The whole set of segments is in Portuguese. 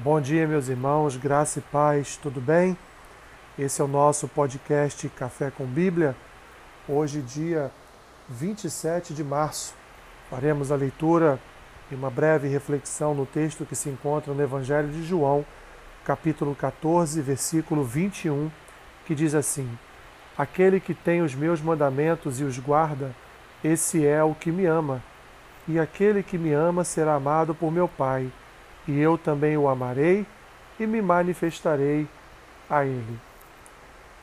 Bom dia, meus irmãos, graça e paz, tudo bem? Esse é o nosso podcast Café com Bíblia. Hoje, dia 27 de março, faremos a leitura e uma breve reflexão no texto que se encontra no Evangelho de João, capítulo 14, versículo 21, que diz assim: Aquele que tem os meus mandamentos e os guarda, esse é o que me ama. E aquele que me ama será amado por meu Pai e eu também o amarei e me manifestarei a ele.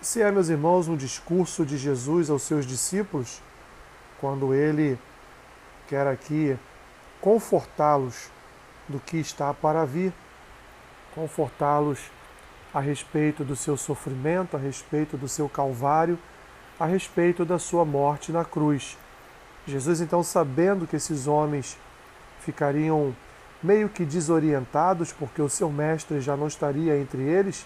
Se é, meus irmãos, um discurso de Jesus aos seus discípulos, quando ele quer aqui confortá-los do que está para vir, confortá-los a respeito do seu sofrimento, a respeito do seu calvário, a respeito da sua morte na cruz. Jesus, então, sabendo que esses homens ficariam meio que desorientados, porque o seu mestre já não estaria entre eles,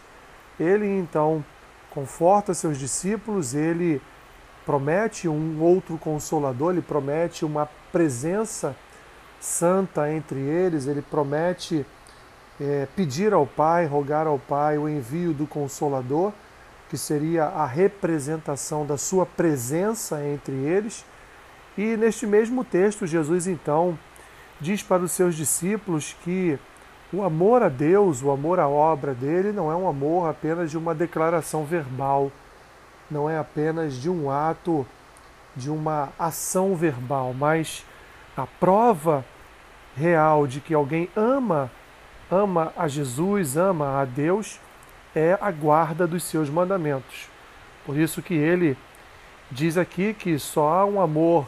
ele então conforta seus discípulos, ele promete um outro consolador, ele promete uma presença santa entre eles, ele promete é, pedir ao Pai, rogar ao Pai o envio do Consolador, que seria a representação da sua presença entre eles. E neste mesmo texto, Jesus então diz para os seus discípulos que o amor a Deus, o amor à obra dele, não é um amor apenas de uma declaração verbal, não é apenas de um ato, de uma ação verbal, mas a prova real de que alguém ama, ama a Jesus, ama a Deus, é a guarda dos seus mandamentos. Por isso que ele diz aqui que só há um amor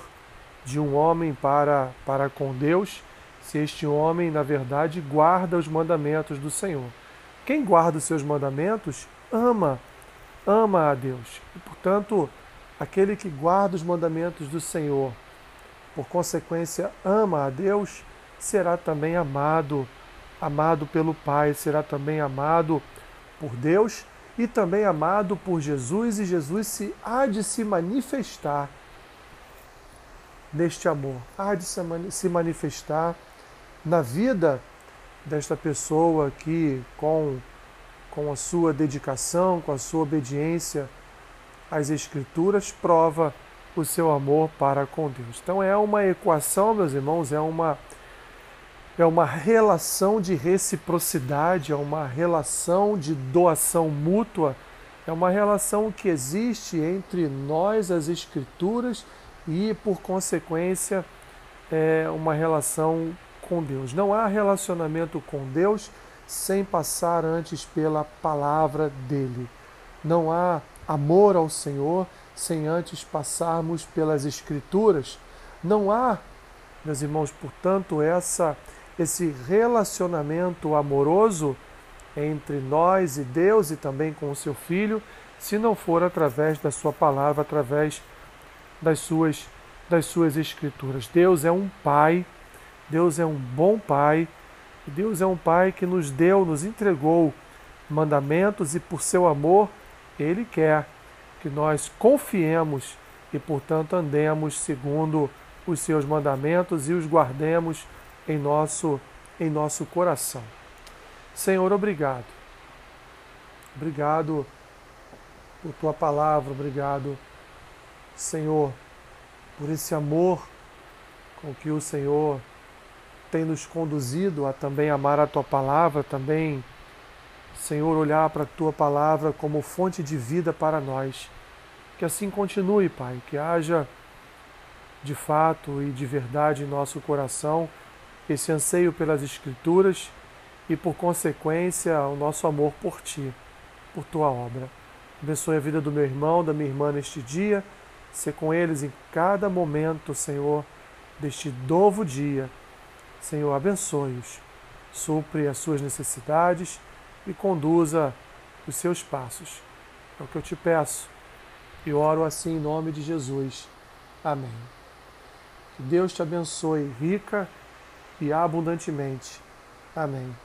de um homem para, para com Deus, se este homem, na verdade, guarda os mandamentos do Senhor. Quem guarda os seus mandamentos ama, ama a Deus. E, portanto, aquele que guarda os mandamentos do Senhor, por consequência, ama a Deus, será também amado, amado pelo Pai, será também amado por Deus e também amado por Jesus, e Jesus se há de se manifestar neste amor, há de se manifestar na vida desta pessoa que, com, com a sua dedicação, com a sua obediência às Escrituras, prova o seu amor para com Deus. Então é uma equação, meus irmãos, é uma é uma relação de reciprocidade, é uma relação de doação mútua, é uma relação que existe entre nós, as Escrituras, por consequência, é uma relação com Deus. Não há relacionamento com Deus sem passar antes pela palavra dele. Não há amor ao Senhor sem antes passarmos pelas Escrituras. Não há, meus irmãos, portanto, essa esse relacionamento amoroso entre nós e Deus e também com o seu filho, se não for através da sua palavra, através das suas, das suas escrituras. Deus é um pai, Deus é um bom pai, Deus é um pai que nos deu, nos entregou mandamentos e por seu amor, ele quer que nós confiemos e, portanto, andemos segundo os seus mandamentos e os guardemos em nosso em nosso coração. Senhor, obrigado. Obrigado por tua palavra, obrigado Senhor, por esse amor com que o Senhor tem nos conduzido a também amar a tua palavra, também, Senhor, olhar para a tua palavra como fonte de vida para nós. Que assim continue, Pai, que haja de fato e de verdade em nosso coração esse anseio pelas Escrituras e, por consequência, o nosso amor por Ti, por Tua obra. Abençoe a vida do meu irmão, da minha irmã neste dia ser com eles em cada momento, Senhor, deste novo dia. Senhor, abençoe-os, supre as suas necessidades e conduza os seus passos. É o que eu te peço e oro assim em nome de Jesus. Amém. Que Deus te abençoe rica e abundantemente. Amém.